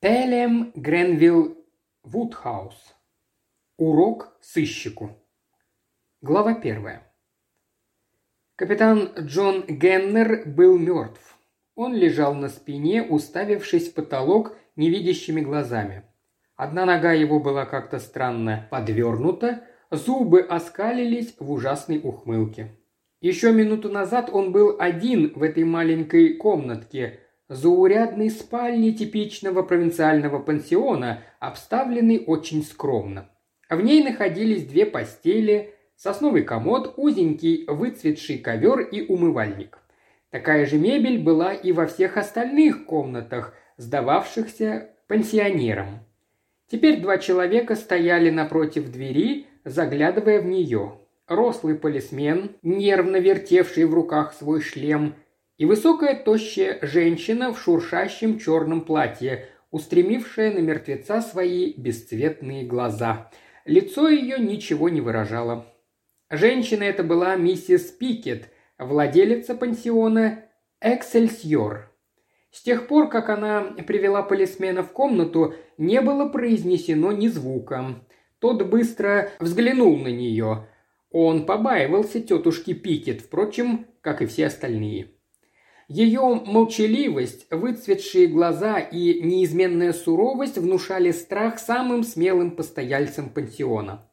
Телем Гренвилл Вудхаус. Урок сыщику. Глава первая. Капитан Джон Геннер был мертв. Он лежал на спине, уставившись в потолок невидящими глазами. Одна нога его была как-то странно подвернута, зубы оскалились в ужасной ухмылке. Еще минуту назад он был один в этой маленькой комнатке, заурядной спальни типичного провинциального пансиона, обставленной очень скромно. В ней находились две постели, сосновый комод, узенький выцветший ковер и умывальник. Такая же мебель была и во всех остальных комнатах, сдававшихся пансионерам. Теперь два человека стояли напротив двери, заглядывая в нее. Рослый полисмен, нервно вертевший в руках свой шлем – и высокая тощая женщина в шуршащем черном платье, устремившая на мертвеца свои бесцветные глаза. Лицо ее ничего не выражало. Женщина эта была миссис Пикет, владелица пансиона «Эксельсьор». С тех пор, как она привела полисмена в комнату, не было произнесено ни звука. Тот быстро взглянул на нее. Он побаивался тетушки Пикет, впрочем, как и все остальные. Ее молчаливость, выцветшие глаза и неизменная суровость внушали страх самым смелым постояльцам пансиона.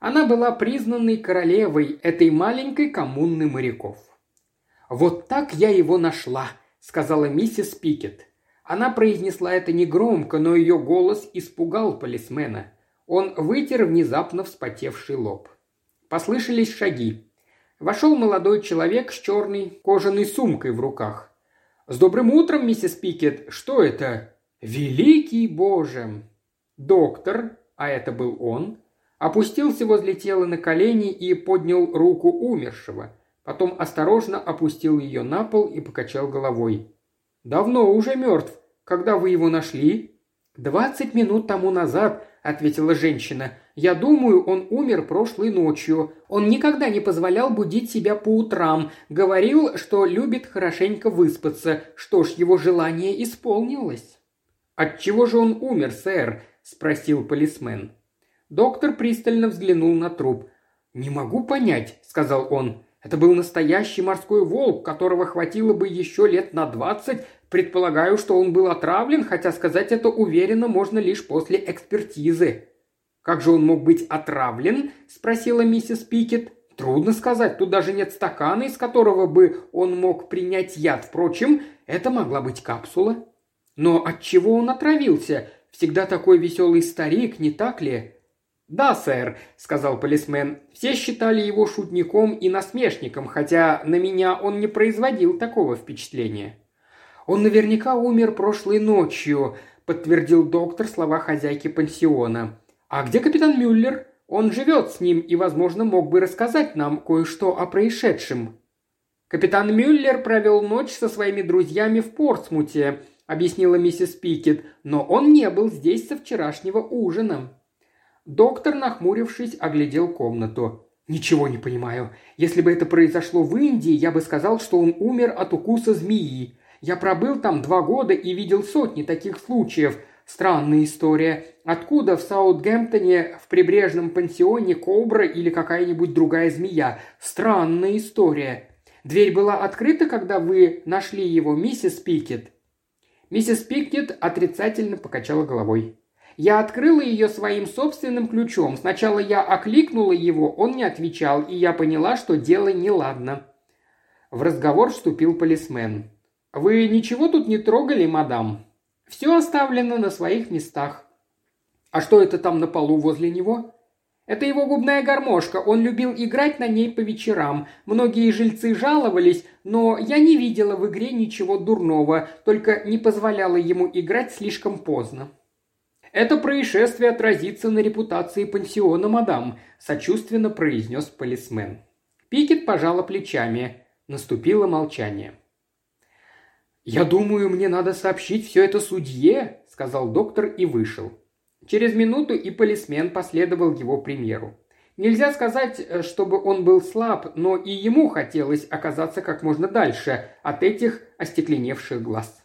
Она была признанной королевой этой маленькой коммуны моряков. «Вот так я его нашла», — сказала миссис Пикет. Она произнесла это негромко, но ее голос испугал полисмена. Он вытер внезапно вспотевший лоб. Послышались шаги. Вошел молодой человек с черной кожаной сумкой в руках. «С добрым утром, миссис Пикет! Что это?» «Великий Боже!» Доктор, а это был он, опустился возле тела на колени и поднял руку умершего. Потом осторожно опустил ее на пол и покачал головой. «Давно уже мертв. Когда вы его нашли?» «Двадцать минут тому назад», — ответила женщина. Я думаю, он умер прошлой ночью. Он никогда не позволял будить себя по утрам. Говорил, что любит хорошенько выспаться. Что ж, его желание исполнилось». «От чего же он умер, сэр?» – спросил полисмен. Доктор пристально взглянул на труп. «Не могу понять», – сказал он. «Это был настоящий морской волк, которого хватило бы еще лет на двадцать. Предполагаю, что он был отравлен, хотя сказать это уверенно можно лишь после экспертизы». «Как же он мог быть отравлен?» – спросила миссис Пикет. «Трудно сказать, тут даже нет стакана, из которого бы он мог принять яд. Впрочем, это могла быть капсула». «Но от чего он отравился? Всегда такой веселый старик, не так ли?» «Да, сэр», – сказал полисмен. «Все считали его шутником и насмешником, хотя на меня он не производил такого впечатления». «Он наверняка умер прошлой ночью», – подтвердил доктор слова хозяйки пансиона. «А где капитан Мюллер? Он живет с ним и, возможно, мог бы рассказать нам кое-что о происшедшем». «Капитан Мюллер провел ночь со своими друзьями в Портсмуте», — объяснила миссис Пикет, «но он не был здесь со вчерашнего ужина». Доктор, нахмурившись, оглядел комнату. «Ничего не понимаю. Если бы это произошло в Индии, я бы сказал, что он умер от укуса змеи. Я пробыл там два года и видел сотни таких случаев. Странная история. Откуда в Саутгемптоне в прибрежном пансионе кобра или какая-нибудь другая змея? Странная история. Дверь была открыта, когда вы нашли его, миссис Пикет?» Миссис Пикет отрицательно покачала головой. Я открыла ее своим собственным ключом. Сначала я окликнула его, он не отвечал, и я поняла, что дело неладно. В разговор вступил полисмен. «Вы ничего тут не трогали, мадам?» Все оставлено на своих местах. А что это там на полу возле него? Это его губная гармошка, он любил играть на ней по вечерам. Многие жильцы жаловались, но я не видела в игре ничего дурного, только не позволяла ему играть слишком поздно. «Это происшествие отразится на репутации пансиона, мадам», – сочувственно произнес полисмен. Пикет пожала плечами. Наступило молчание. «Я думаю, мне надо сообщить все это судье», – сказал доктор и вышел. Через минуту и полисмен последовал его примеру. Нельзя сказать, э, чтобы он был слаб, но и ему хотелось оказаться как можно дальше от этих остекленевших глаз.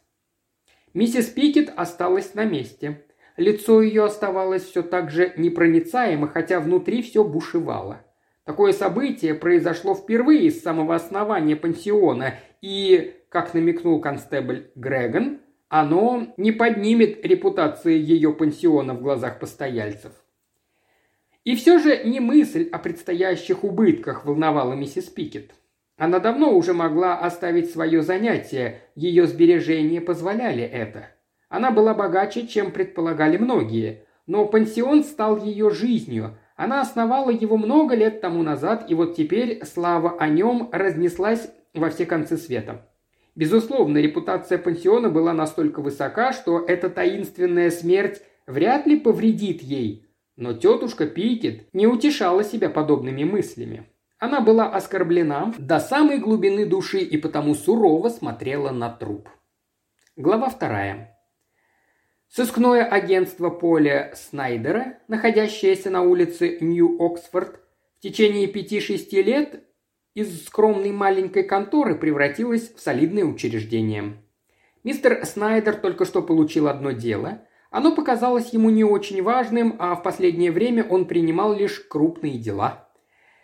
Миссис Пикет осталась на месте. Лицо ее оставалось все так же непроницаемо, хотя внутри все бушевало. Такое событие произошло впервые с самого основания пансиона, и, как намекнул констебль Грегон, оно не поднимет репутации ее пансиона в глазах постояльцев. И все же не мысль о предстоящих убытках волновала миссис Пикет. Она давно уже могла оставить свое занятие, ее сбережения позволяли это. Она была богаче, чем предполагали многие, но пансион стал ее жизнью. Она основала его много лет тому назад, и вот теперь слава о нем разнеслась во все концы света. Безусловно, репутация пансиона была настолько высока, что эта таинственная смерть вряд ли повредит ей. Но тетушка Пикет не утешала себя подобными мыслями. Она была оскорблена до самой глубины души и потому сурово смотрела на труп. Глава вторая. Сыскное агентство Поля Снайдера, находящееся на улице Нью-Оксфорд, в течение пяти-шести лет из скромной маленькой конторы превратилось в солидное учреждение. Мистер Снайдер только что получил одно дело. Оно показалось ему не очень важным, а в последнее время он принимал лишь крупные дела –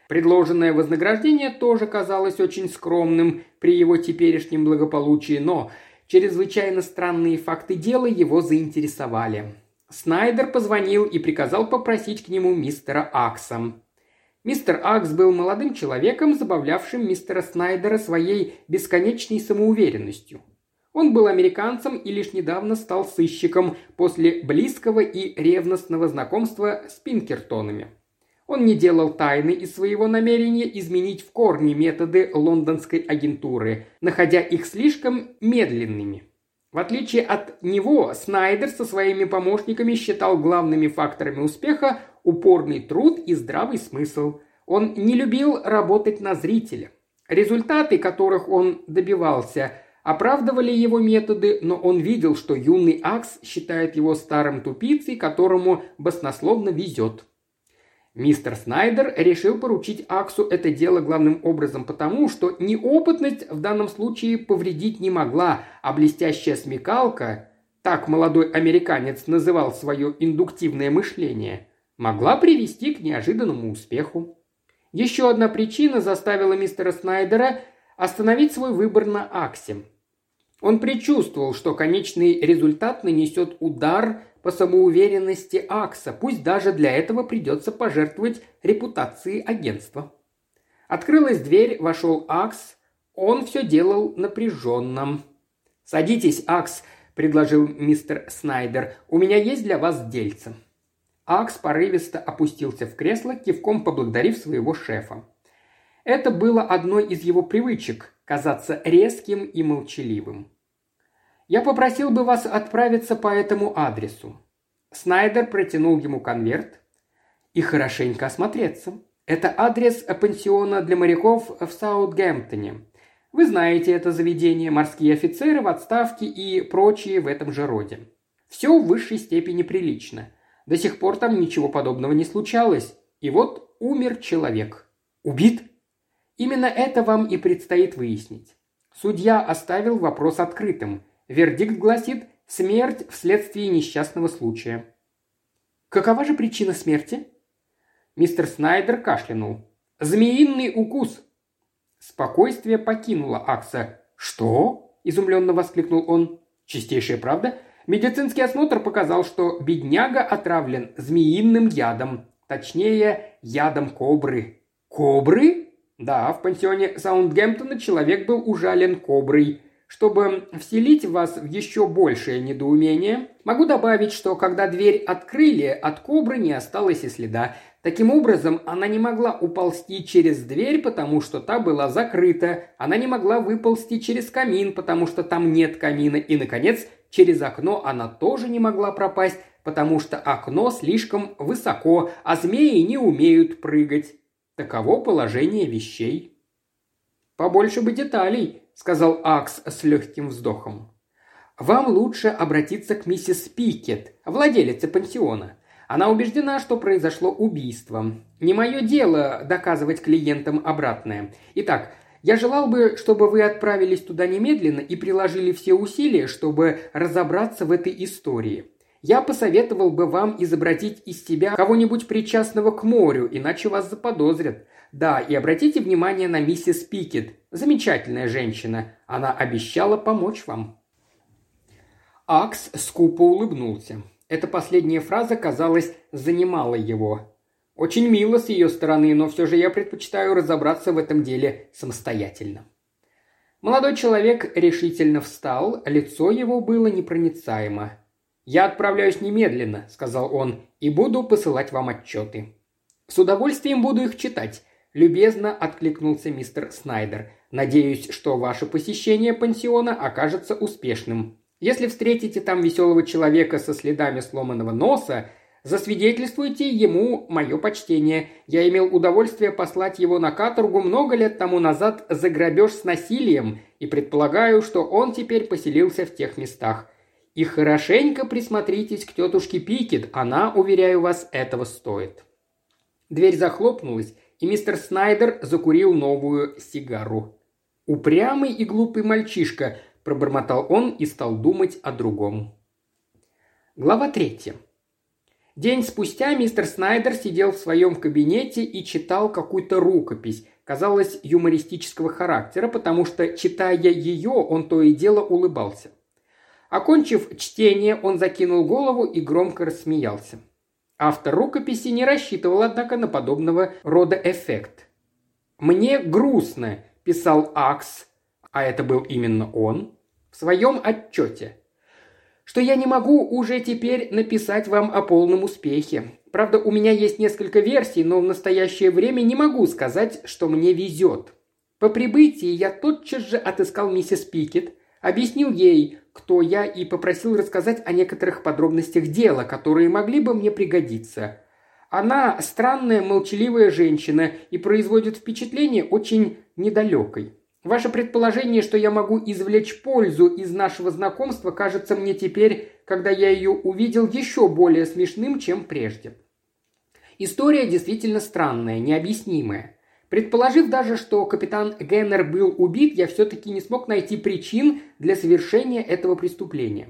Предложенное вознаграждение тоже казалось очень скромным при его теперешнем благополучии, но чрезвычайно странные факты дела его заинтересовали. Снайдер позвонил и приказал попросить к нему мистера Акса. Мистер Акс был молодым человеком, забавлявшим мистера Снайдера своей бесконечной самоуверенностью. Он был американцем и лишь недавно стал сыщиком после близкого и ревностного знакомства с Пинкертонами – он не делал тайны из своего намерения изменить в корне методы лондонской агентуры, находя их слишком медленными. В отличие от него, Снайдер со своими помощниками считал главными факторами успеха упорный труд и здравый смысл. Он не любил работать на зрителя. Результаты, которых он добивался, оправдывали его методы, но он видел, что юный Акс считает его старым тупицей, которому баснословно везет. Мистер Снайдер решил поручить Аксу это дело главным образом потому, что неопытность в данном случае повредить не могла, а блестящая смекалка, так молодой американец называл свое индуктивное мышление, могла привести к неожиданному успеху. Еще одна причина заставила мистера Снайдера остановить свой выбор на Аксе. Он предчувствовал, что конечный результат нанесет удар по самоуверенности Акса, пусть даже для этого придется пожертвовать репутацией агентства. Открылась дверь, вошел Акс, он все делал напряженным. «Садитесь, Акс», – предложил мистер Снайдер, – «у меня есть для вас дельце». Акс порывисто опустился в кресло, кивком поблагодарив своего шефа. Это было одной из его привычек – казаться резким и молчаливым. Я попросил бы вас отправиться по этому адресу». Снайдер протянул ему конверт. «И хорошенько осмотреться. Это адрес пансиона для моряков в Саутгемптоне. Вы знаете это заведение, морские офицеры в отставке и прочие в этом же роде. Все в высшей степени прилично. До сих пор там ничего подобного не случалось. И вот умер человек. Убит? Именно это вам и предстоит выяснить. Судья оставил вопрос открытым – Вердикт гласит «смерть вследствие несчастного случая». Какова же причина смерти? Мистер Снайдер кашлянул. «Змеиный укус!» Спокойствие покинуло Акса. «Что?» – изумленно воскликнул он. «Чистейшая правда? Медицинский осмотр показал, что бедняга отравлен змеиным ядом. Точнее, ядом кобры». «Кобры?» Да, в пансионе Саундгемптона человек был ужален коброй. Чтобы вселить вас в еще большее недоумение, могу добавить, что когда дверь открыли, от кобры не осталось и следа. Таким образом, она не могла уползти через дверь, потому что та была закрыта. Она не могла выползти через камин, потому что там нет камина. И, наконец, через окно она тоже не могла пропасть, потому что окно слишком высоко, а змеи не умеют прыгать. Таково положение вещей. «Побольше бы деталей», – сказал Акс с легким вздохом. «Вам лучше обратиться к миссис Пикет, владелице пансиона. Она убеждена, что произошло убийство. Не мое дело доказывать клиентам обратное. Итак, Я желал бы, чтобы вы отправились туда немедленно и приложили все усилия, чтобы разобраться в этой истории. Я посоветовал бы вам изобразить из себя кого-нибудь причастного к морю, иначе вас заподозрят. Да, и обратите внимание на миссис Пикет. Замечательная женщина. Она обещала помочь вам». Акс скупо улыбнулся. Эта последняя фраза, казалось, занимала его. Очень мило с ее стороны, но все же я предпочитаю разобраться в этом деле самостоятельно. Молодой человек решительно встал, лицо его было непроницаемо. «Я отправляюсь немедленно», — сказал он, — «и буду посылать вам отчеты». «С удовольствием буду их читать», — любезно откликнулся мистер Снайдер. «Надеюсь, что ваше посещение пансиона окажется успешным. Если встретите там веселого человека со следами сломанного носа, Засвидетельствуйте ему мое почтение. Я имел удовольствие послать его на каторгу много лет тому назад за грабеж с насилием и предполагаю, что он теперь поселился в тех местах. И хорошенько присмотритесь к тетушке Пикет, она, уверяю вас, этого стоит». Дверь захлопнулась, и мистер Снайдер закурил новую сигару. «Упрямый и глупый мальчишка», – пробормотал он и стал думать о другом. Глава третья. День спустя мистер Снайдер сидел в своем кабинете и читал какую-то рукопись, казалось, юмористического характера, потому что, читая ее, он то и дело улыбался. Окончив чтение, он закинул голову и громко рассмеялся. Автор рукописи не рассчитывал, однако, на подобного рода эффект. «Мне грустно», – писал Акс, а это был именно он, в своем отчете – что я не могу уже теперь написать вам о полном успехе. Правда, у меня есть несколько версий, но в настоящее время не могу сказать, что мне везет. По прибытии я тотчас же отыскал миссис Пикет, объяснил ей, кто я, и попросил рассказать о некоторых подробностях дела, которые могли бы мне пригодиться. Она странная, молчаливая женщина и производит впечатление очень недалекой. Ваше предположение, что я могу извлечь пользу из нашего знакомства, кажется мне теперь, когда я ее увидел, еще более смешным, чем прежде. История действительно странная, необъяснимая. Предположив даже, что капитан Геннер был убит, я все-таки не смог найти причин для совершения этого преступления.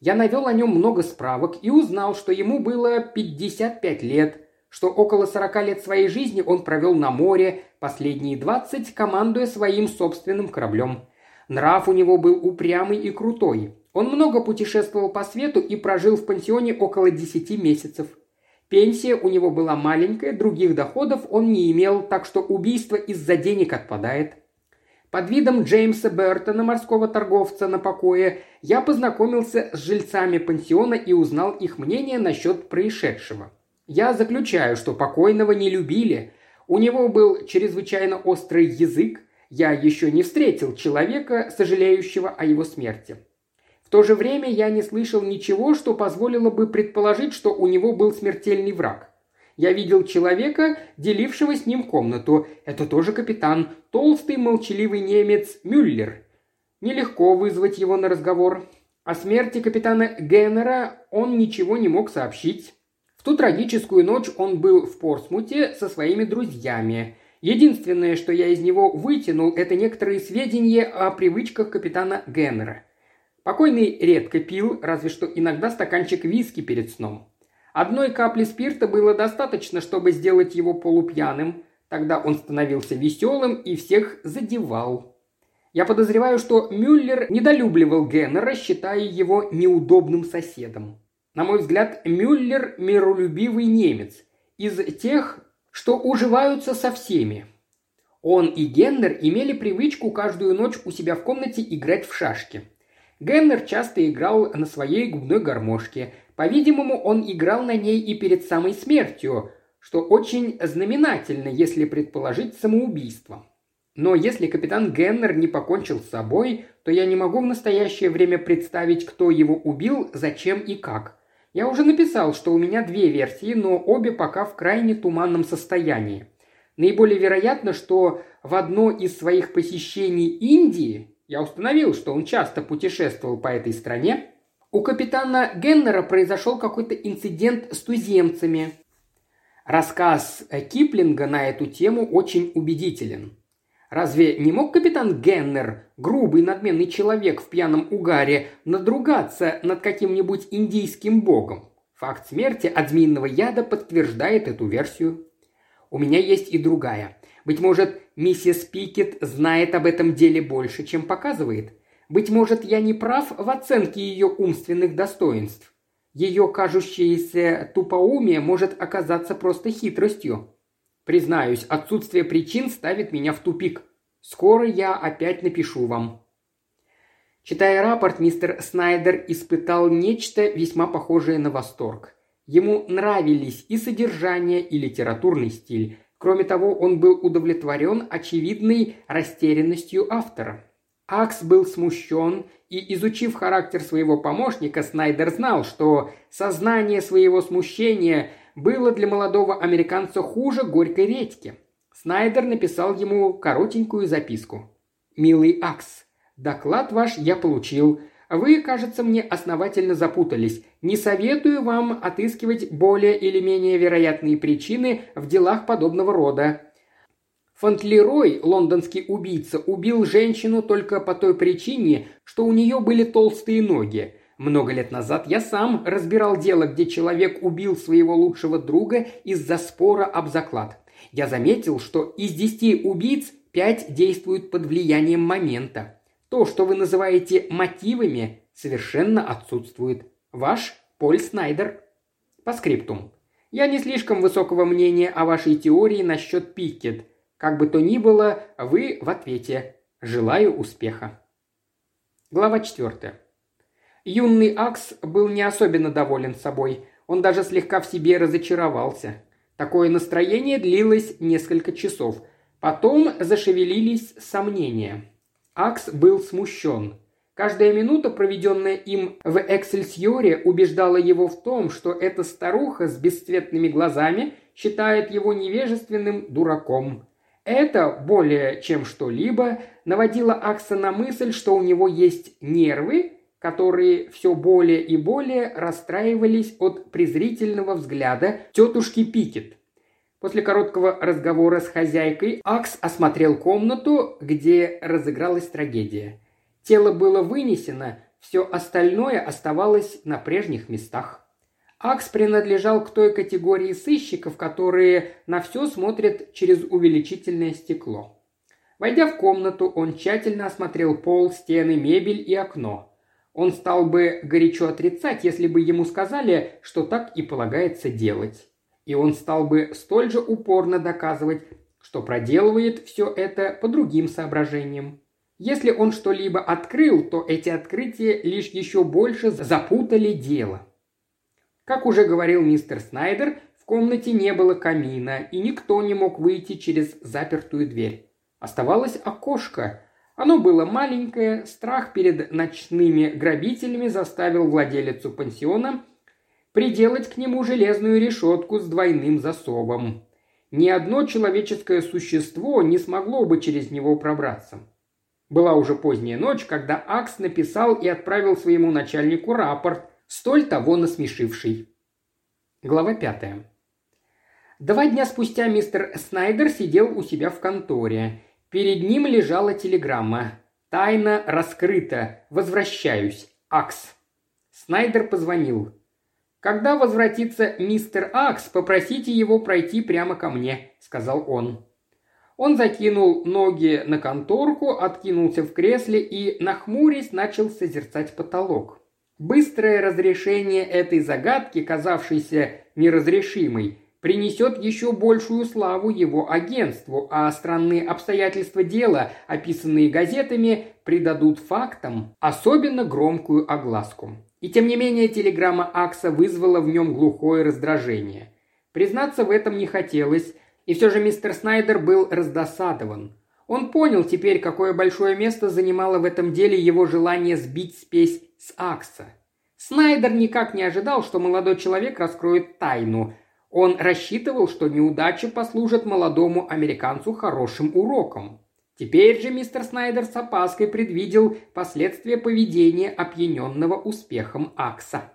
Я навел о нем много справок и узнал, что ему было 55 лет, что около 40 лет своей жизни он провел на море, последние 20 командуя своим собственным кораблем. Нрав у него был упрямый и крутой. Он много путешествовал по свету и прожил в пансионе около 10 месяцев. Пенсия у него была маленькая, других доходов он не имел, так что убийство из-за денег отпадает. Под видом Джеймса Бертона, морского торговца на покое, я познакомился с жильцами пансиона и узнал их мнение насчет происшедшего – я заключаю, что покойного не любили. У него был чрезвычайно острый язык. Я еще не встретил человека, сожалеющего о его смерти. В то же время я не слышал ничего, что позволило бы предположить, что у него был смертельный враг. Я видел человека, делившего с ним комнату. Это тоже капитан, толстый молчаливый немец Мюллер. Нелегко вызвать его на разговор. О смерти капитана Геннера он ничего не мог сообщить ту трагическую ночь он был в Порсмуте со своими друзьями. Единственное, что я из него вытянул, это некоторые сведения о привычках капитана Геннера. Покойный редко пил, разве что иногда стаканчик виски перед сном. Одной капли спирта было достаточно, чтобы сделать его полупьяным. Тогда он становился веселым и всех задевал. Я подозреваю, что Мюллер недолюбливал Геннера, считая его неудобным соседом. На мой взгляд, Мюллер – миролюбивый немец, из тех, что уживаются со всеми. Он и Геннер имели привычку каждую ночь у себя в комнате играть в шашки. Геннер часто играл на своей губной гармошке. По-видимому, он играл на ней и перед самой смертью, что очень знаменательно, если предположить самоубийство. Но если капитан Геннер не покончил с собой, то я не могу в настоящее время представить, кто его убил, зачем и как. Я уже написал, что у меня две версии, но обе пока в крайне туманном состоянии. Наиболее вероятно, что в одно из своих посещений Индии, я установил, что он часто путешествовал по этой стране, у капитана Геннера произошел какой-то инцидент с туземцами. Рассказ Киплинга на эту тему очень убедителен. Разве не мог капитан Геннер, грубый надменный человек в пьяном угаре, надругаться над каким-нибудь индийским богом? Факт смерти от змеиного яда подтверждает эту версию. У меня есть и другая. Быть может, миссис Пикет знает об этом деле больше, чем показывает. Быть может, я не прав в оценке ее умственных достоинств. Ее кажущееся тупоумие может оказаться просто хитростью. Признаюсь, отсутствие причин ставит меня в тупик. Скоро я опять напишу вам. Читая рапорт, мистер Снайдер испытал нечто весьма похожее на восторг. Ему нравились и содержание, и литературный стиль. Кроме того, он был удовлетворен очевидной растерянностью автора. Акс был смущен, и, изучив характер своего помощника, Снайдер знал, что сознание своего смущения было для молодого американца хуже горькой редьки. Снайдер написал ему коротенькую записку. «Милый Акс, доклад ваш я получил. Вы, кажется, мне основательно запутались. Не советую вам отыскивать более или менее вероятные причины в делах подобного рода. Фонтлерой, лондонский убийца, убил женщину только по той причине, что у нее были толстые ноги. Много лет назад я сам разбирал дело, где человек убил своего лучшего друга из-за спора об заклад. Я заметил, что из десяти убийц пять действуют под влиянием момента. То, что вы называете мотивами, совершенно отсутствует. Ваш Поль Снайдер. По скриптум. Я не слишком высокого мнения о вашей теории насчет Пикет. Как бы то ни было, вы в ответе. Желаю успеха. Глава четвертая. Юный Акс был не особенно доволен собой. Он даже слегка в себе разочаровался. Такое настроение длилось несколько часов. Потом зашевелились сомнения. Акс был смущен. Каждая минута, проведенная им в Эксельсьоре, убеждала его в том, что эта старуха с бесцветными глазами считает его невежественным дураком. Это, более чем что-либо, наводило Акса на мысль, что у него есть нервы, которые все более и более расстраивались от презрительного взгляда тетушки Пикет. После короткого разговора с хозяйкой Акс осмотрел комнату, где разыгралась трагедия. Тело было вынесено, все остальное оставалось на прежних местах. Акс принадлежал к той категории сыщиков, которые на все смотрят через увеличительное стекло. Войдя в комнату, он тщательно осмотрел пол, стены, мебель и окно. Он стал бы горячо отрицать, если бы ему сказали, что так и полагается делать. И он стал бы столь же упорно доказывать, что проделывает все это по другим соображениям. Если он что-либо открыл, то эти открытия лишь еще больше запутали дело. Как уже говорил мистер Снайдер, в комнате не было камина, и никто не мог выйти через запертую дверь. Оставалось окошко, оно было маленькое, страх перед ночными грабителями заставил владелицу пансиона приделать к нему железную решетку с двойным засовом. Ни одно человеческое существо не смогло бы через него пробраться. Была уже поздняя ночь, когда Акс написал и отправил своему начальнику рапорт, столь того насмешивший. Глава пятая. Два дня спустя мистер Снайдер сидел у себя в конторе. Перед ним лежала телеграмма. «Тайна раскрыта. Возвращаюсь. Акс». Снайдер позвонил. «Когда возвратится мистер Акс, попросите его пройти прямо ко мне», — сказал он. Он закинул ноги на конторку, откинулся в кресле и, нахмурясь, начал созерцать потолок. Быстрое разрешение этой загадки, казавшейся неразрешимой, принесет еще большую славу его агентству, а странные обстоятельства дела, описанные газетами, придадут фактам особенно громкую огласку. И тем не менее телеграмма Акса вызвала в нем глухое раздражение. Признаться в этом не хотелось, и все же мистер Снайдер был раздосадован. Он понял теперь, какое большое место занимало в этом деле его желание сбить спесь с Акса. Снайдер никак не ожидал, что молодой человек раскроет тайну – он рассчитывал, что неудача послужит молодому американцу хорошим уроком. Теперь же мистер Снайдер с опаской предвидел последствия поведения опьяненного успехом Акса.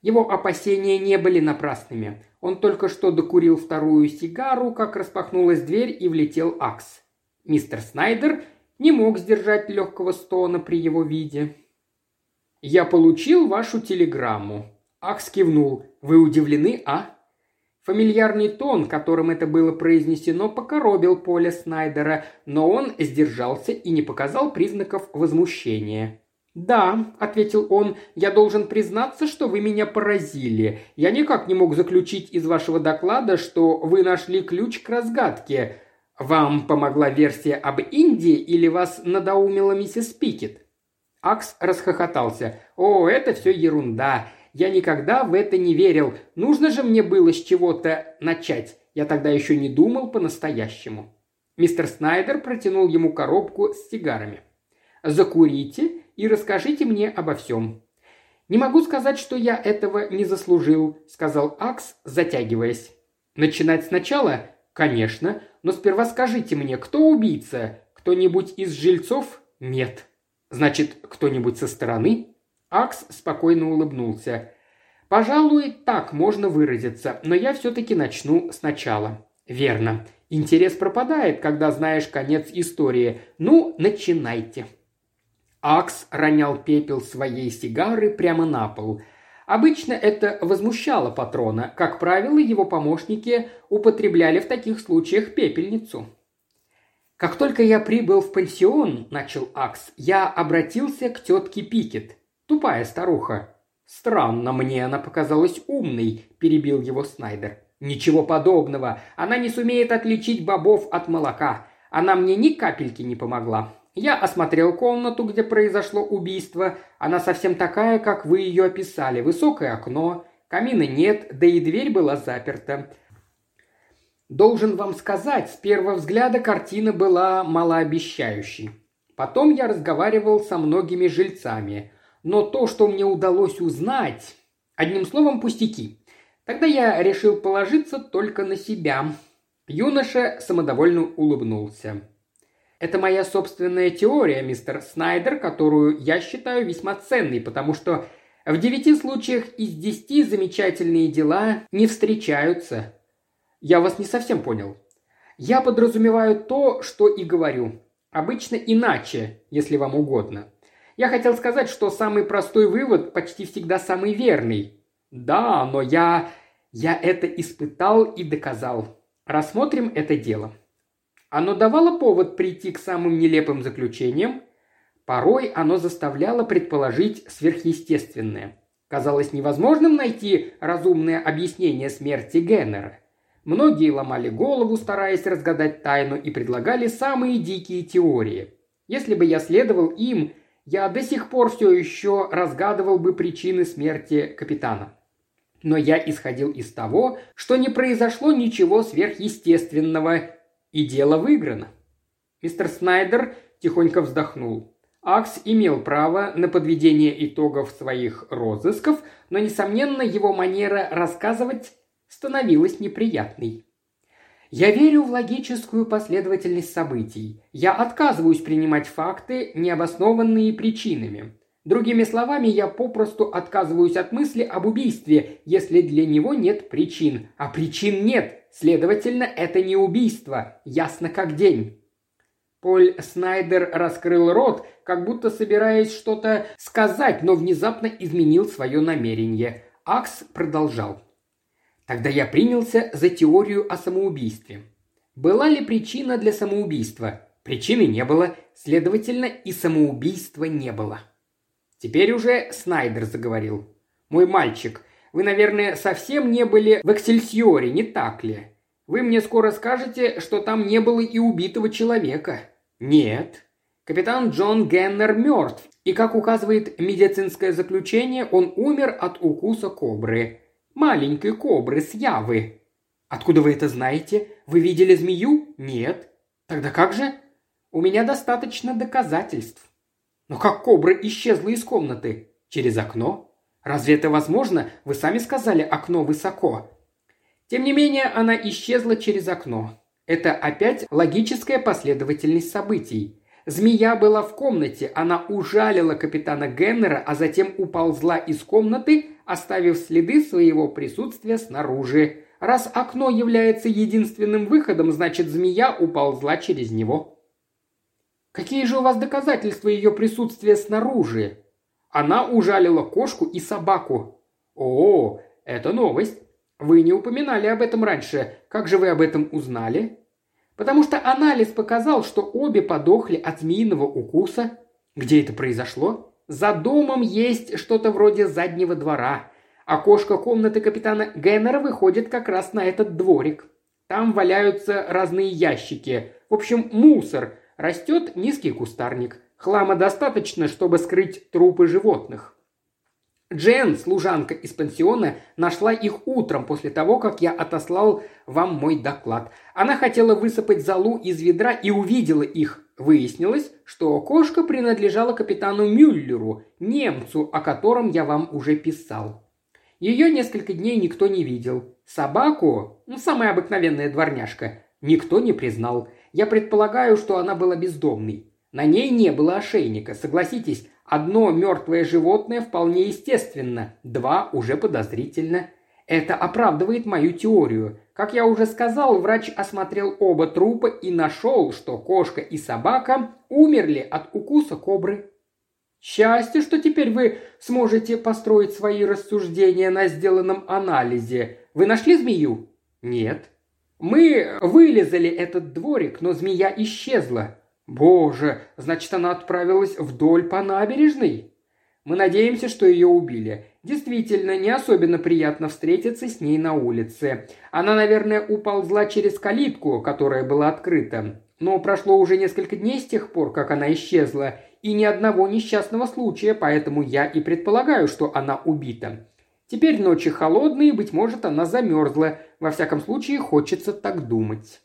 Его опасения не были напрасными. Он только что докурил вторую сигару, как распахнулась дверь и влетел Акс. Мистер Снайдер не мог сдержать легкого стона при его виде. «Я получил вашу телеграмму». Акс кивнул. «Вы удивлены, а?» Фамильярный тон, которым это было произнесено, покоробил Поля Снайдера, но он сдержался и не показал признаков возмущения. «Да», — ответил он, — «я должен признаться, что вы меня поразили. Я никак не мог заключить из вашего доклада, что вы нашли ключ к разгадке. Вам помогла версия об Индии или вас надоумила миссис Пикет?» Акс расхохотался. «О, это все ерунда. Я никогда в это не верил. Нужно же мне было с чего-то начать. Я тогда еще не думал по-настоящему». Мистер Снайдер протянул ему коробку с сигарами. «Закурите и расскажите мне обо всем». «Не могу сказать, что я этого не заслужил», — сказал Акс, затягиваясь. «Начинать сначала? Конечно. Но сперва скажите мне, кто убийца? Кто-нибудь из жильцов? Нет. Значит, кто-нибудь со стороны? Акс спокойно улыбнулся. Пожалуй, так можно выразиться, но я все-таки начну сначала. Верно. Интерес пропадает, когда знаешь конец истории. Ну, начинайте. Акс ронял пепел своей сигары прямо на пол. Обычно это возмущало патрона. Как правило, его помощники употребляли в таких случаях пепельницу. «Как только я прибыл в пансион», – начал Акс, – «я обратился к тетке Пикет. Тупая старуха». «Странно мне, она показалась умной», – перебил его Снайдер. «Ничего подобного. Она не сумеет отличить бобов от молока. Она мне ни капельки не помогла. Я осмотрел комнату, где произошло убийство. Она совсем такая, как вы ее описали. Высокое окно, камина нет, да и дверь была заперта. Должен вам сказать, с первого взгляда картина была малообещающей. Потом я разговаривал со многими жильцами. Но то, что мне удалось узнать... Одним словом, пустяки. Тогда я решил положиться только на себя. Юноша самодовольно улыбнулся. Это моя собственная теория, мистер Снайдер, которую я считаю весьма ценной, потому что в девяти случаях из десяти замечательные дела не встречаются. Я вас не совсем понял. Я подразумеваю то, что и говорю. Обычно иначе, если вам угодно. Я хотел сказать, что самый простой вывод почти всегда самый верный. Да, но я... Я это испытал и доказал. Рассмотрим это дело. Оно давало повод прийти к самым нелепым заключениям. Порой оно заставляло предположить сверхъестественное. Казалось невозможным найти разумное объяснение смерти Геннера. Многие ломали голову, стараясь разгадать тайну, и предлагали самые дикие теории. Если бы я следовал им, я до сих пор все еще разгадывал бы причины смерти капитана. Но я исходил из того, что не произошло ничего сверхъестественного, и дело выиграно. Мистер Снайдер тихонько вздохнул. Акс имел право на подведение итогов своих розысков, но, несомненно, его манера рассказывать становилась неприятной. Я верю в логическую последовательность событий. Я отказываюсь принимать факты, необоснованные причинами. Другими словами, я попросту отказываюсь от мысли об убийстве, если для него нет причин. А причин нет, Следовательно, это не убийство, ясно как день. Поль Снайдер раскрыл рот, как будто собираясь что-то сказать, но внезапно изменил свое намерение. Акс продолжал. Тогда я принялся за теорию о самоубийстве. Была ли причина для самоубийства? Причины не было, следовательно, и самоубийства не было. Теперь уже Снайдер заговорил. «Мой мальчик, вы, наверное, совсем не были в Эксельсиоре, не так ли? Вы мне скоро скажете, что там не было и убитого человека. Нет. Капитан Джон Геннер мертв, и, как указывает медицинское заключение, он умер от укуса кобры. Маленькой кобры с Явы. Откуда вы это знаете? Вы видели змею? Нет. Тогда как же? У меня достаточно доказательств. Но как кобра исчезла из комнаты? Через окно? Разве это возможно? Вы сами сказали, окно высоко. Тем не менее, она исчезла через окно. Это опять логическая последовательность событий. Змея была в комнате, она ужалила капитана Геннера, а затем уползла из комнаты, оставив следы своего присутствия снаружи. Раз окно является единственным выходом, значит змея уползла через него. Какие же у вас доказательства ее присутствия снаружи? Она ужалила кошку и собаку. О, это новость. Вы не упоминали об этом раньше. Как же вы об этом узнали? Потому что анализ показал, что обе подохли от змеиного укуса. Где это произошло? За домом есть что-то вроде заднего двора. Окошко комнаты капитана Геннера выходит как раз на этот дворик. Там валяются разные ящики. В общем, мусор. Растет низкий кустарник. Хлама достаточно, чтобы скрыть трупы животных. Джен, служанка из пансиона, нашла их утром после того, как я отослал вам мой доклад. Она хотела высыпать залу из ведра и увидела их. Выяснилось, что кошка принадлежала капитану Мюллеру, немцу, о котором я вам уже писал. Ее несколько дней никто не видел. Собаку, ну, самая обыкновенная дворняжка, никто не признал. Я предполагаю, что она была бездомной. На ней не было ошейника, согласитесь, Одно мертвое животное вполне естественно, два уже подозрительно. Это оправдывает мою теорию. Как я уже сказал, врач осмотрел оба трупа и нашел, что кошка и собака умерли от укуса кобры. Счастье, что теперь вы сможете построить свои рассуждения на сделанном анализе. Вы нашли змею? Нет. Мы вылезали этот дворик, но змея исчезла. «Боже, значит, она отправилась вдоль по набережной?» «Мы надеемся, что ее убили. Действительно, не особенно приятно встретиться с ней на улице. Она, наверное, уползла через калитку, которая была открыта. Но прошло уже несколько дней с тех пор, как она исчезла, и ни одного несчастного случая, поэтому я и предполагаю, что она убита. Теперь ночи холодные, быть может, она замерзла. Во всяком случае, хочется так думать».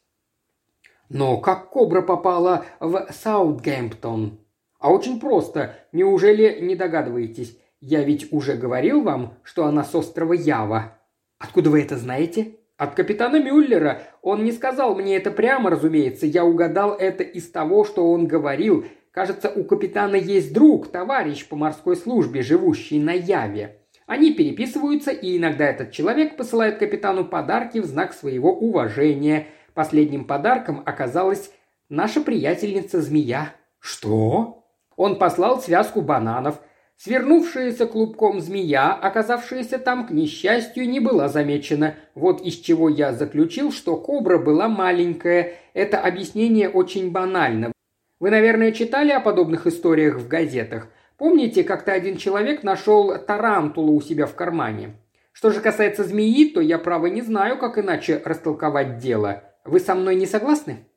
Но как кобра попала в Саутгемптон? А очень просто. Неужели не догадываетесь? Я ведь уже говорил вам, что она с острова Ява. Откуда вы это знаете? От капитана Мюллера. Он не сказал мне это прямо, разумеется. Я угадал это из того, что он говорил. Кажется, у капитана есть друг, товарищ по морской службе, живущий на Яве. Они переписываются, и иногда этот человек посылает капитану подарки в знак своего уважения – Последним подарком оказалась наша приятельница-змея. Что? Он послал связку бананов. Свернувшаяся клубком змея, оказавшаяся там, к несчастью, не была замечена. Вот из чего я заключил, что кобра была маленькая. Это объяснение очень банально. Вы, наверное, читали о подобных историях в газетах. Помните, как-то один человек нашел тарантулу у себя в кармане? Что же касается змеи, то я, право, не знаю, как иначе растолковать дело. Вы со мной не согласны?»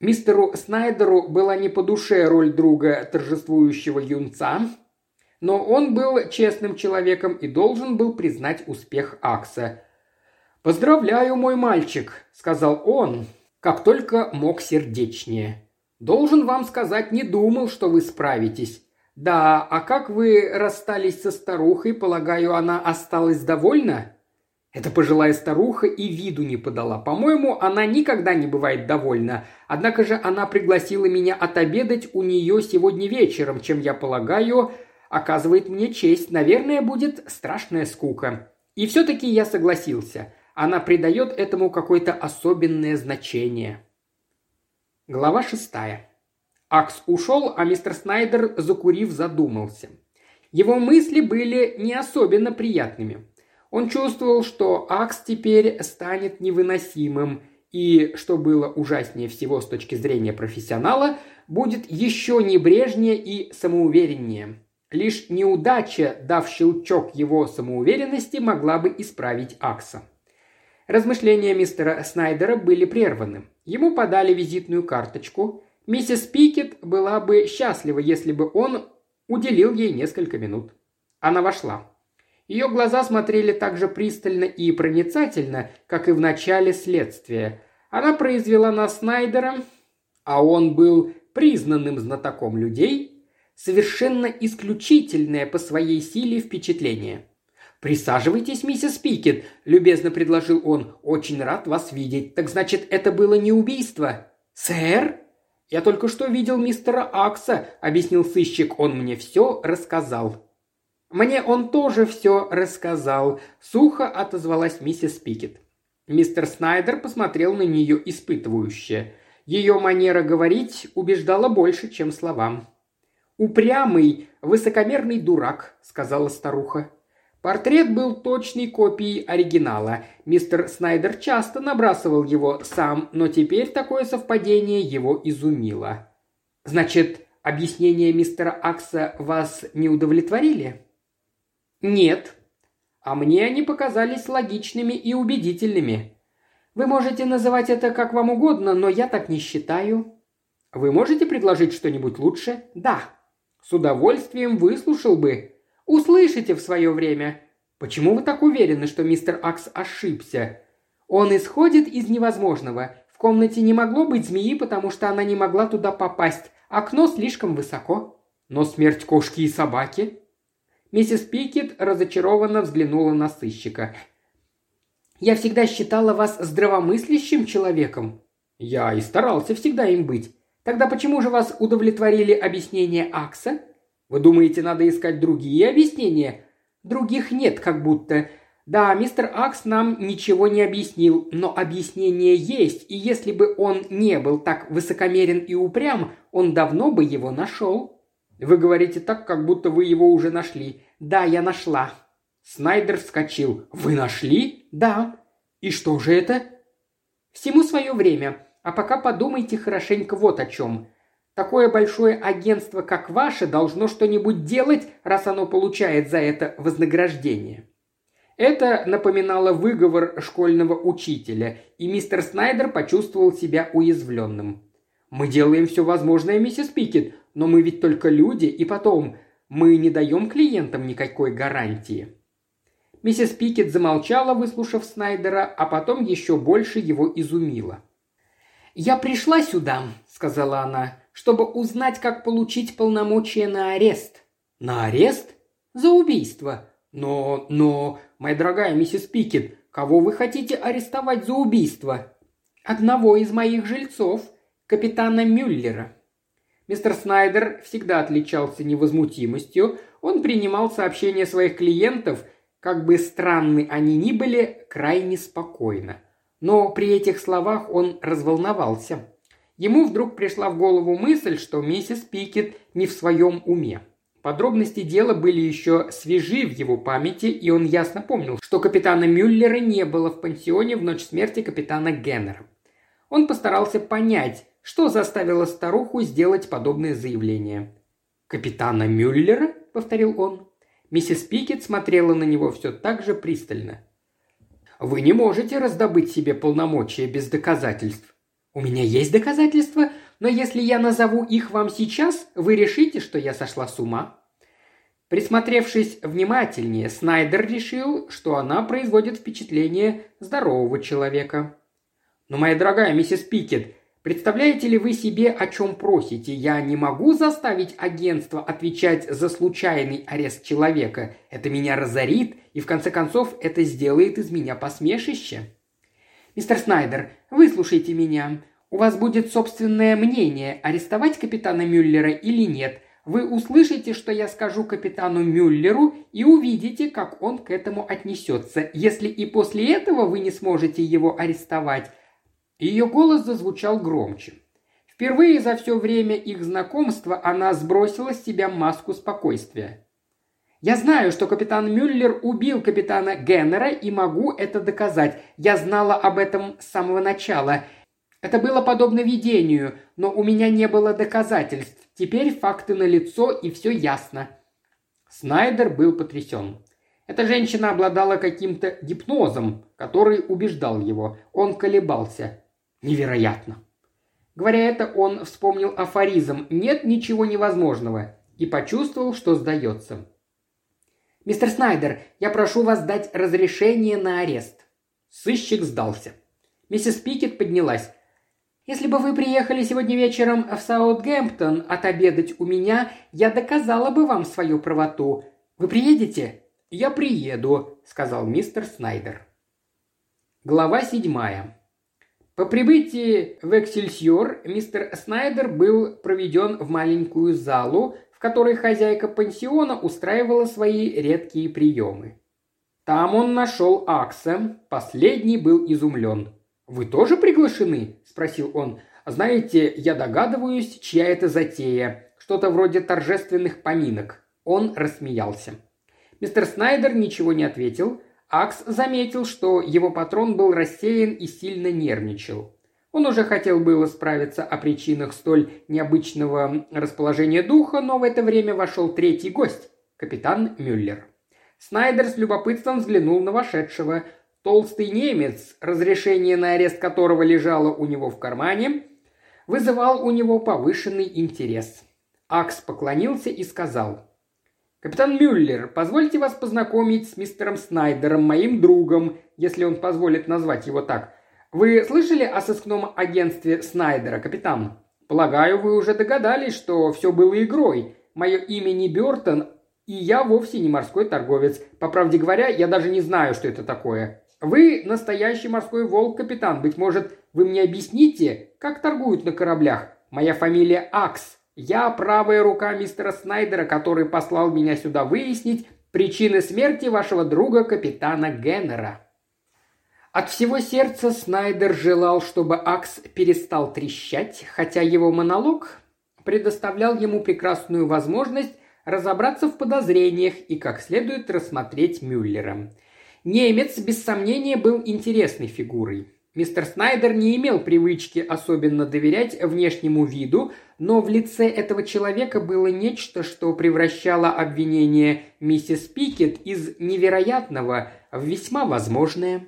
Мистеру Снайдеру была не по душе роль друга торжествующего юнца, но он был честным человеком и должен был признать успех Акса. «Поздравляю, мой мальчик», — сказал он, как только мог сердечнее. «Должен вам сказать, не думал, что вы справитесь. Да, а как вы расстались со старухой, полагаю, она осталась довольна?» Эта пожилая старуха и виду не подала. По-моему, она никогда не бывает довольна. Однако же она пригласила меня отобедать у нее сегодня вечером, чем, я полагаю, оказывает мне честь. Наверное, будет страшная скука. И все-таки я согласился. Она придает этому какое-то особенное значение. Глава шестая. Акс ушел, а мистер Снайдер, закурив, задумался. Его мысли были не особенно приятными. Он чувствовал, что Акс теперь станет невыносимым, и, что было ужаснее всего с точки зрения профессионала, будет еще небрежнее и самоувереннее. Лишь неудача, дав щелчок его самоуверенности, могла бы исправить Акса. Размышления мистера Снайдера были прерваны. Ему подали визитную карточку. Миссис Пикет была бы счастлива, если бы он уделил ей несколько минут. Она вошла. Ее глаза смотрели так же пристально и проницательно, как и в начале следствия. Она произвела на Снайдера, а он был признанным знатоком людей, совершенно исключительное по своей силе впечатление. «Присаживайтесь, миссис Пикет», – любезно предложил он. «Очень рад вас видеть. Так значит, это было не убийство?» «Сэр?» «Я только что видел мистера Акса», – объяснил сыщик. «Он мне все рассказал». «Мне он тоже все рассказал», – сухо отозвалась миссис Пикет. Мистер Снайдер посмотрел на нее испытывающе. Ее манера говорить убеждала больше, чем слова. «Упрямый, высокомерный дурак», — сказала старуха. Портрет был точной копией оригинала. Мистер Снайдер часто набрасывал его сам, но теперь такое совпадение его изумило. «Значит, объяснения мистера Акса вас не удовлетворили?» «Нет», а мне они показались логичными и убедительными. Вы можете называть это как вам угодно, но я так не считаю. Вы можете предложить что-нибудь лучше? Да. С удовольствием выслушал бы. Услышите в свое время. Почему вы так уверены, что мистер Акс ошибся? Он исходит из невозможного. В комнате не могло быть змеи, потому что она не могла туда попасть. Окно слишком высоко. Но смерть кошки и собаки Миссис Пикет разочарованно взглянула на сыщика. «Я всегда считала вас здравомыслящим человеком». «Я и старался всегда им быть. Тогда почему же вас удовлетворили объяснения Акса? Вы думаете, надо искать другие объяснения? Других нет, как будто. Да, мистер Акс нам ничего не объяснил, но объяснение есть, и если бы он не был так высокомерен и упрям, он давно бы его нашел. Вы говорите так, как будто вы его уже нашли. Да, я нашла. Снайдер вскочил. Вы нашли? Да. И что же это? Всему свое время. А пока подумайте хорошенько вот о чем. Такое большое агентство, как ваше, должно что-нибудь делать, раз оно получает за это вознаграждение. Это напоминало выговор школьного учителя, и мистер Снайдер почувствовал себя уязвленным. «Мы делаем все возможное, миссис Пикет, но мы ведь только люди, и потом, мы не даем клиентам никакой гарантии». Миссис Пикет замолчала, выслушав Снайдера, а потом еще больше его изумила. «Я пришла сюда», — сказала она, — «чтобы узнать, как получить полномочия на арест». «На арест? За убийство. Но, но, моя дорогая миссис Пикет, кого вы хотите арестовать за убийство?» «Одного из моих жильцов, капитана Мюллера», Мистер Снайдер всегда отличался невозмутимостью, он принимал сообщения своих клиентов, как бы странны они ни были, крайне спокойно. Но при этих словах он разволновался. Ему вдруг пришла в голову мысль, что миссис Пикет не в своем уме. Подробности дела были еще свежи в его памяти, и он ясно помнил, что капитана Мюллера не было в пансионе в ночь смерти капитана Геннера. Он постарался понять, что заставило старуху сделать подобное заявление. «Капитана Мюллера?» – повторил он. Миссис Пикет смотрела на него все так же пристально. «Вы не можете раздобыть себе полномочия без доказательств». «У меня есть доказательства, но если я назову их вам сейчас, вы решите, что я сошла с ума». Присмотревшись внимательнее, Снайдер решил, что она производит впечатление здорового человека. «Но, моя дорогая миссис Пикет, Представляете ли вы себе, о чем просите? Я не могу заставить агентство отвечать за случайный арест человека. Это меня разорит, и в конце концов это сделает из меня посмешище. Мистер Снайдер, выслушайте меня. У вас будет собственное мнение, арестовать капитана Мюллера или нет. Вы услышите, что я скажу капитану Мюллеру, и увидите, как он к этому отнесется. Если и после этого вы не сможете его арестовать, ее голос зазвучал громче. Впервые за все время их знакомства она сбросила с себя маску спокойствия. «Я знаю, что капитан Мюллер убил капитана Геннера и могу это доказать. Я знала об этом с самого начала. Это было подобно видению, но у меня не было доказательств. Теперь факты налицо и все ясно». Снайдер был потрясен. Эта женщина обладала каким-то гипнозом, который убеждал его. Он колебался. Невероятно. Говоря это, он вспомнил афоризм «нет ничего невозможного» и почувствовал, что сдается. «Мистер Снайдер, я прошу вас дать разрешение на арест». Сыщик сдался. Миссис Пикет поднялась. «Если бы вы приехали сегодня вечером в Саутгемптон отобедать у меня, я доказала бы вам свою правоту. Вы приедете?» «Я приеду», — сказал мистер Снайдер. Глава седьмая. По прибытии в Эксельсиор мистер Снайдер был проведен в маленькую залу, в которой хозяйка пансиона устраивала свои редкие приемы. Там он нашел Акса, последний был изумлен. «Вы тоже приглашены?» – спросил он. Знаете, я догадываюсь, чья это затея. Что-то вроде торжественных поминок». Он рассмеялся. Мистер Снайдер ничего не ответил. Акс заметил, что его патрон был рассеян и сильно нервничал. Он уже хотел было справиться о причинах столь необычного расположения духа, но в это время вошел третий гость – капитан Мюллер. Снайдер с любопытством взглянул на вошедшего. Толстый немец, разрешение на арест которого лежало у него в кармане, вызывал у него повышенный интерес. Акс поклонился и сказал – «Капитан Мюллер, позвольте вас познакомить с мистером Снайдером, моим другом, если он позволит назвать его так. Вы слышали о сыскном агентстве Снайдера, капитан? Полагаю, вы уже догадались, что все было игрой. Мое имя не Бертон, и я вовсе не морской торговец. По правде говоря, я даже не знаю, что это такое. Вы настоящий морской волк, капитан. Быть может, вы мне объясните, как торгуют на кораблях? Моя фамилия Акс. Я правая рука мистера Снайдера, который послал меня сюда выяснить причины смерти вашего друга капитана Геннера». От всего сердца Снайдер желал, чтобы Акс перестал трещать, хотя его монолог предоставлял ему прекрасную возможность разобраться в подозрениях и как следует рассмотреть Мюллера. Немец, без сомнения, был интересной фигурой. Мистер Снайдер не имел привычки особенно доверять внешнему виду, но в лице этого человека было нечто, что превращало обвинение миссис Пикет из невероятного в весьма возможное.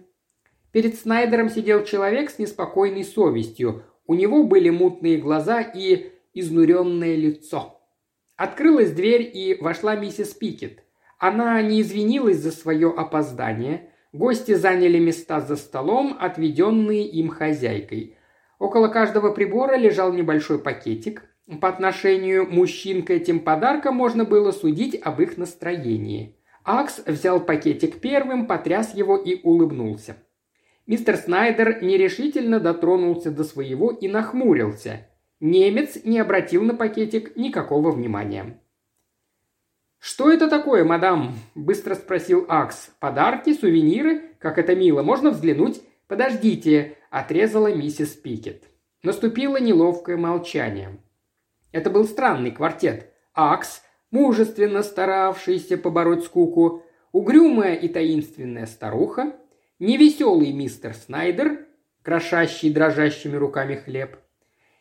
Перед Снайдером сидел человек с неспокойной совестью. У него были мутные глаза и изнуренное лицо. Открылась дверь, и вошла миссис Пикет. Она не извинилась за свое опоздание – Гости заняли места за столом, отведенные им хозяйкой. Около каждого прибора лежал небольшой пакетик. По отношению мужчин к этим подаркам можно было судить об их настроении. Акс взял пакетик первым, потряс его и улыбнулся. Мистер Снайдер нерешительно дотронулся до своего и нахмурился. Немец не обратил на пакетик никакого внимания. «Что это такое, мадам?» – быстро спросил Акс. «Подарки, сувениры? Как это мило! Можно взглянуть?» «Подождите!» – отрезала миссис Пикет. Наступило неловкое молчание. Это был странный квартет. Акс, мужественно старавшийся побороть скуку, угрюмая и таинственная старуха, невеселый мистер Снайдер, крошащий дрожащими руками хлеб,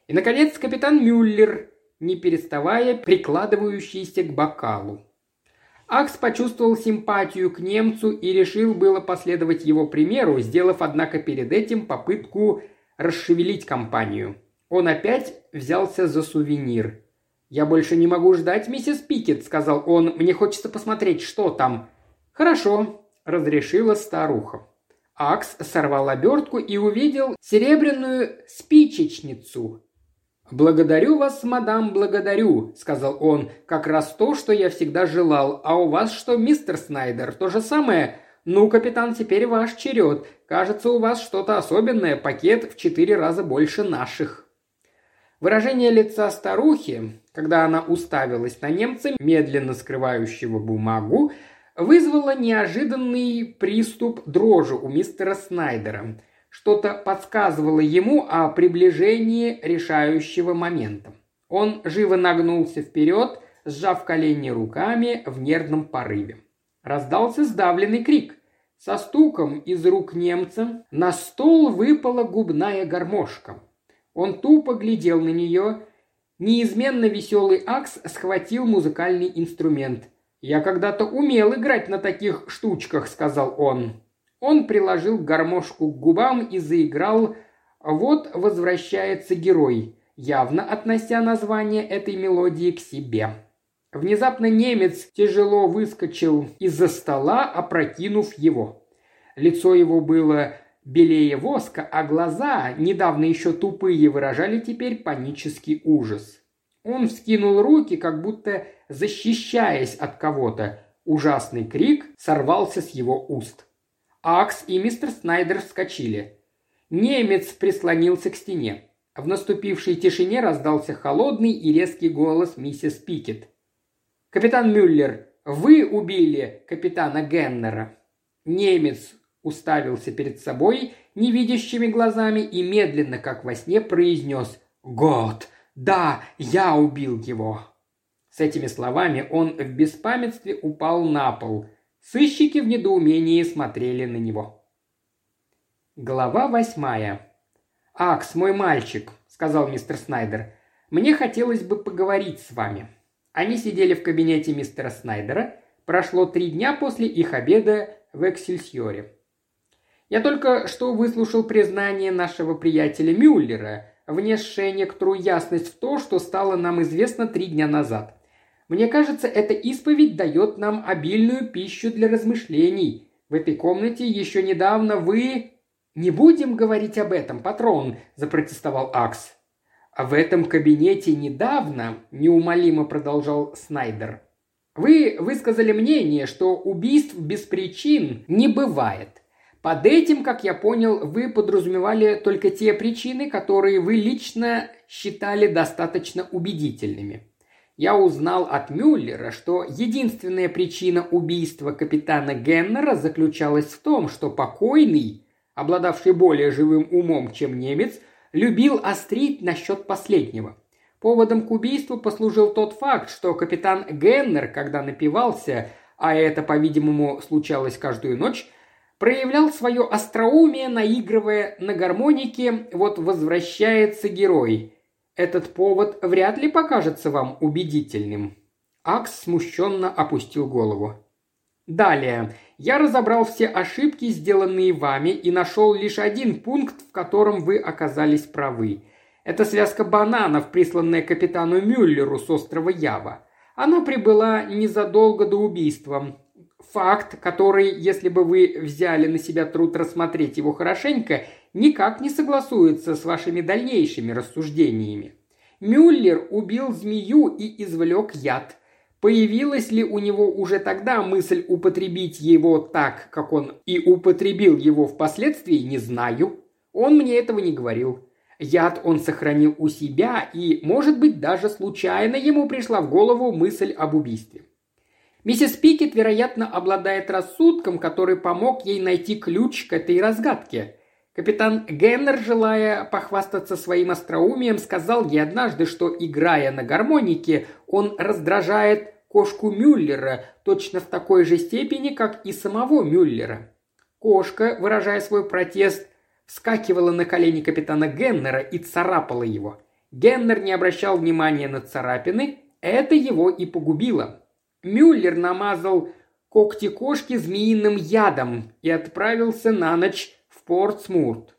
и, наконец, капитан Мюллер, не переставая прикладывающийся к бокалу. Акс почувствовал симпатию к немцу и решил было последовать его примеру, сделав, однако, перед этим попытку расшевелить компанию. Он опять взялся за сувенир. «Я больше не могу ждать, миссис Пикет», — сказал он. «Мне хочется посмотреть, что там». «Хорошо», — разрешила старуха. Акс сорвал обертку и увидел серебряную спичечницу, «Благодарю вас, мадам, благодарю», — сказал он, — «как раз то, что я всегда желал. А у вас что, мистер Снайдер, то же самое?» «Ну, капитан, теперь ваш черед. Кажется, у вас что-то особенное, пакет в четыре раза больше наших». Выражение лица старухи, когда она уставилась на немца, медленно скрывающего бумагу, вызвало неожиданный приступ дрожи у мистера Снайдера – что-то подсказывало ему о приближении решающего момента. Он живо нагнулся вперед, сжав колени руками в нервном порыве. Раздался сдавленный крик. Со стуком из рук немца на стол выпала губная гармошка. Он тупо глядел на нее. Неизменно веселый Акс схватил музыкальный инструмент. «Я когда-то умел играть на таких штучках», — сказал он. Он приложил гармошку к губам и заиграл «Вот возвращается герой», явно относя название этой мелодии к себе. Внезапно немец тяжело выскочил из-за стола, опрокинув его. Лицо его было белее воска, а глаза, недавно еще тупые, выражали теперь панический ужас. Он вскинул руки, как будто защищаясь от кого-то. Ужасный крик сорвался с его уст. Акс и мистер Снайдер вскочили. Немец прислонился к стене. В наступившей тишине раздался холодный и резкий голос миссис Пикет. «Капитан Мюллер, вы убили капитана Геннера!» Немец уставился перед собой невидящими глазами и медленно, как во сне, произнес «Год! Да, я убил его!» С этими словами он в беспамятстве упал на пол. Сыщики в недоумении смотрели на него. Глава восьмая. «Акс, мой мальчик», — сказал мистер Снайдер, — «мне хотелось бы поговорить с вами». Они сидели в кабинете мистера Снайдера. Прошло три дня после их обеда в Эксельсиоре. «Я только что выслушал признание нашего приятеля Мюллера, внесшее некоторую ясность в то, что стало нам известно три дня назад. Мне кажется, эта исповедь дает нам обильную пищу для размышлений. В этой комнате еще недавно вы...» «Не будем говорить об этом, патрон», – запротестовал Акс. «А в этом кабинете недавно», – неумолимо продолжал Снайдер, – «вы высказали мнение, что убийств без причин не бывает. Под этим, как я понял, вы подразумевали только те причины, которые вы лично считали достаточно убедительными. Я узнал от Мюллера, что единственная причина убийства капитана Геннера заключалась в том, что покойный, обладавший более живым умом, чем немец, любил острить насчет последнего. Поводом к убийству послужил тот факт, что капитан Геннер, когда напивался, а это, по-видимому, случалось каждую ночь, проявлял свое остроумие, наигрывая на гармонике «Вот возвращается герой». Этот повод вряд ли покажется вам убедительным». Акс смущенно опустил голову. Далее. Я разобрал все ошибки, сделанные вами, и нашел лишь один пункт, в котором вы оказались правы. Это связка бананов, присланная капитану Мюллеру с острова Ява. Она прибыла незадолго до убийства. Факт, который, если бы вы взяли на себя труд рассмотреть его хорошенько, никак не согласуется с вашими дальнейшими рассуждениями. Мюллер убил змею и извлек яд. Появилась ли у него уже тогда мысль употребить его так, как он и употребил его впоследствии, не знаю. Он мне этого не говорил. Яд он сохранил у себя, и, может быть, даже случайно ему пришла в голову мысль об убийстве. Миссис Пикет, вероятно, обладает рассудком, который помог ей найти ключ к этой разгадке. Капитан Геннер, желая похвастаться своим остроумием, сказал ей однажды, что, играя на гармонике, он раздражает кошку Мюллера точно в такой же степени, как и самого Мюллера. Кошка, выражая свой протест, вскакивала на колени капитана Геннера и царапала его. Геннер не обращал внимания на царапины, это его и погубило. Мюллер намазал когти кошки змеиным ядом и отправился на ночь в Портсмурт.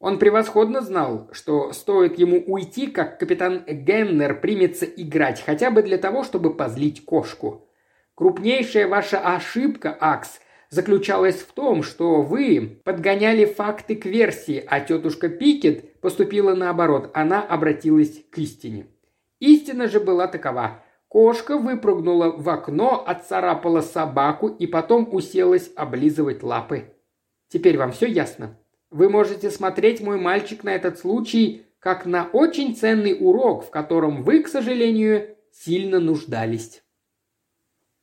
Он превосходно знал, что стоит ему уйти, как капитан Геннер примется играть, хотя бы для того, чтобы позлить кошку. Крупнейшая ваша ошибка, Акс, заключалась в том, что вы подгоняли факты к версии, а тетушка Пикет поступила наоборот, она обратилась к истине. Истина же была такова. Кошка выпрыгнула в окно, отцарапала собаку и потом уселась облизывать лапы. Теперь вам все ясно? Вы можете смотреть, мой мальчик, на этот случай как на очень ценный урок, в котором вы, к сожалению, сильно нуждались.